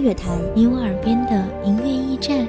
乐坛，你我耳边的音乐驿站，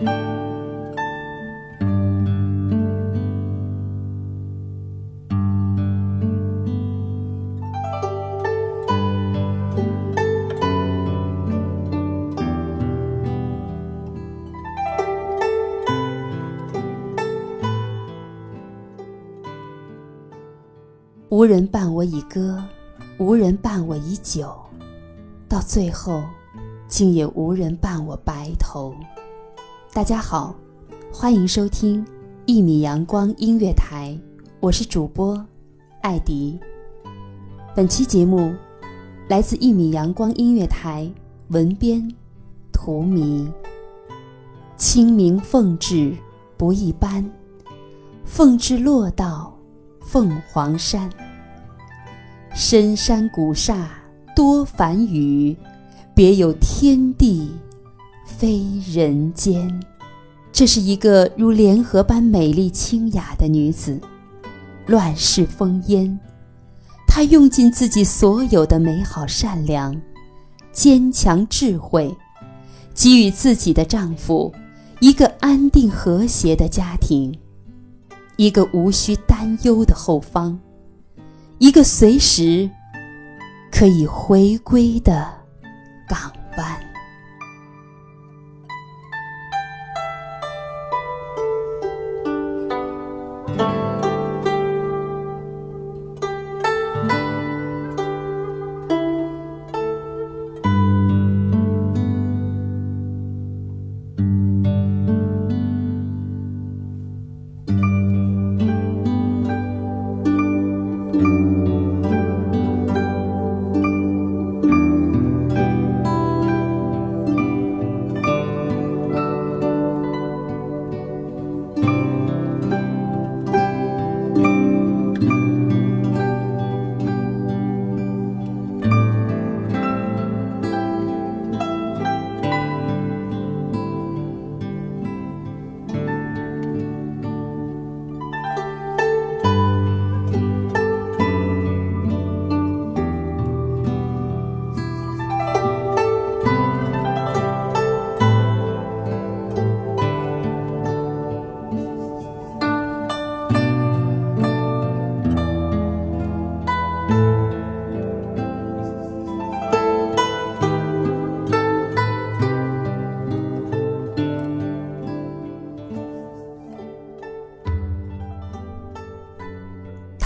无人伴我以歌，无人伴我以酒，到最后，竟也无人伴我白头。大家好，欢迎收听一米阳光音乐台，我是主播艾迪。本期节目来自一米阳光音乐台，文编图迷。清明凤至不一般，凤至落到。凤凰山，深山古刹多繁语，别有天地非人间。这是一个如莲荷般美丽清雅的女子，乱世烽烟，她用尽自己所有的美好、善良、坚强、智慧，给予自己的丈夫一个安定和谐的家庭。一个无需担忧的后方，一个随时可以回归的港湾。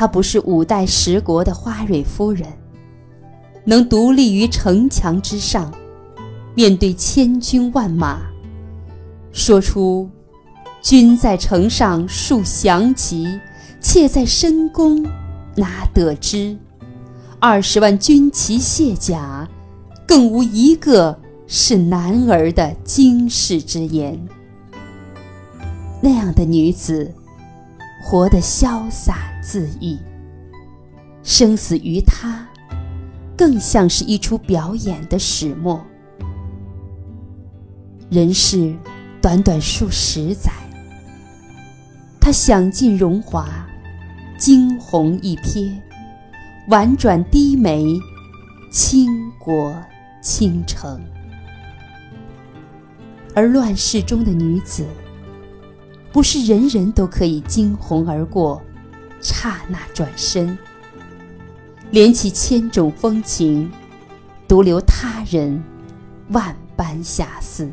她不是五代十国的花蕊夫人，能独立于城墙之上，面对千军万马，说出“君在城上树降旗，妾在深宫哪得知？二十万军旗卸甲，更无一个是男儿”的惊世之言。那样的女子。活得潇洒恣意，生死于他，更像是一出表演的始末。人世短短数十载，他享尽荣华，惊鸿一瞥，婉转低眉，倾国倾城。而乱世中的女子，不是人人都可以惊鸿而过，刹那转身，连起千种风情，独留他人万般遐思。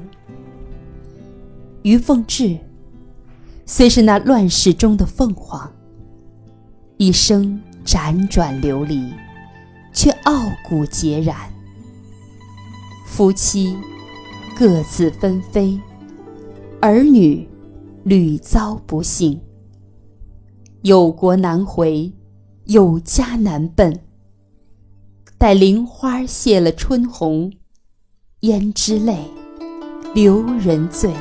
于凤至，虽是那乱世中的凤凰，一生辗转流离，却傲骨孑然。夫妻各自纷飞，儿女屡遭不幸，有国难回，有家难奔。待菱花谢了春红，胭脂泪，留人醉。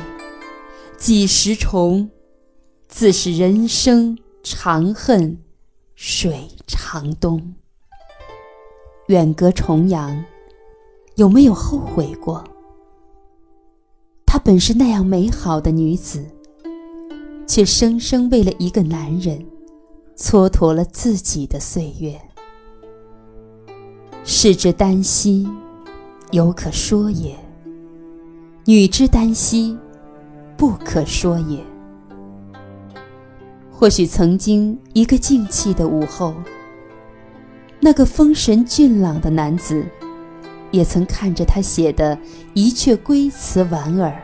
几时重？自是人生长恨水长东。远隔重洋，有没有后悔过？她本是那样美好的女子，却生生为了一个男人，蹉跎了自己的岁月。士之耽兮，犹可说也；女之耽兮，不可说也。或许曾经一个静气的午后，那个风神俊朗的男子，也曾看着他写的一阙归词莞尔：“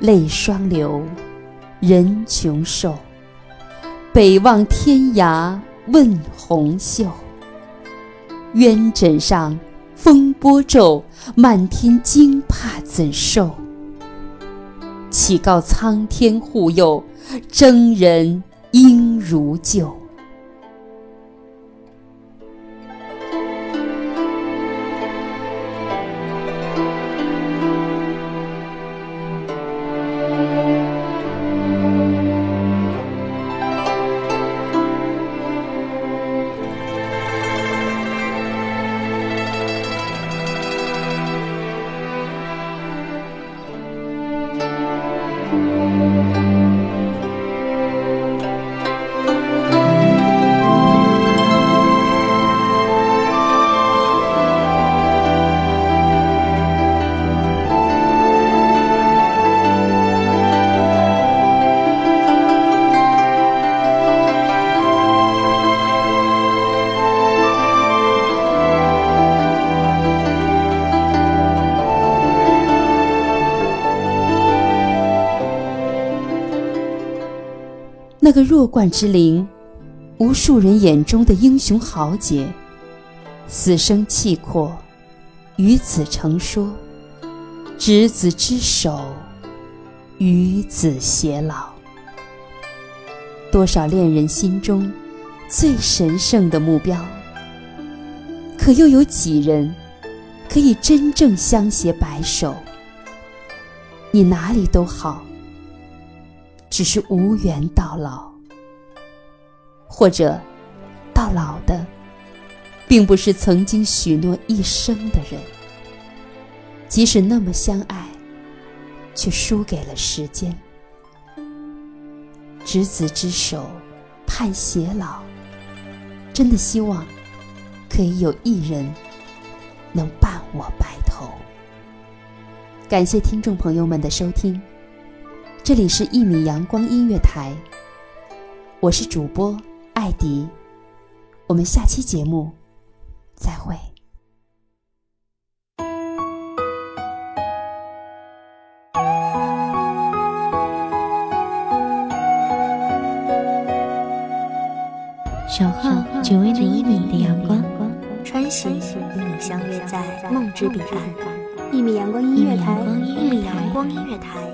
泪双流，人穷瘦。北望天涯问红袖。鸳枕上风波骤，漫天惊怕怎受？”岂告苍天护佑，征人应如旧。那个弱冠之龄，无数人眼中的英雄豪杰，死生契阔，与子成说，执子之手，与子偕老。多少恋人心中最神圣的目标，可又有几人可以真正相携白首？你哪里都好。只是无缘到老，或者到老的，并不是曾经许诺一生的人。即使那么相爱，却输给了时间。执子之手，盼偕老，真的希望可以有一人能伴我白头。感谢听众朋友们的收听。这里是《一米阳光音乐台》，我是主播艾迪，我们下期节目再会。守候只为那一米的阳光，穿行与你相约在梦之彼岸。一米阳光音乐台，一米阳光音乐台。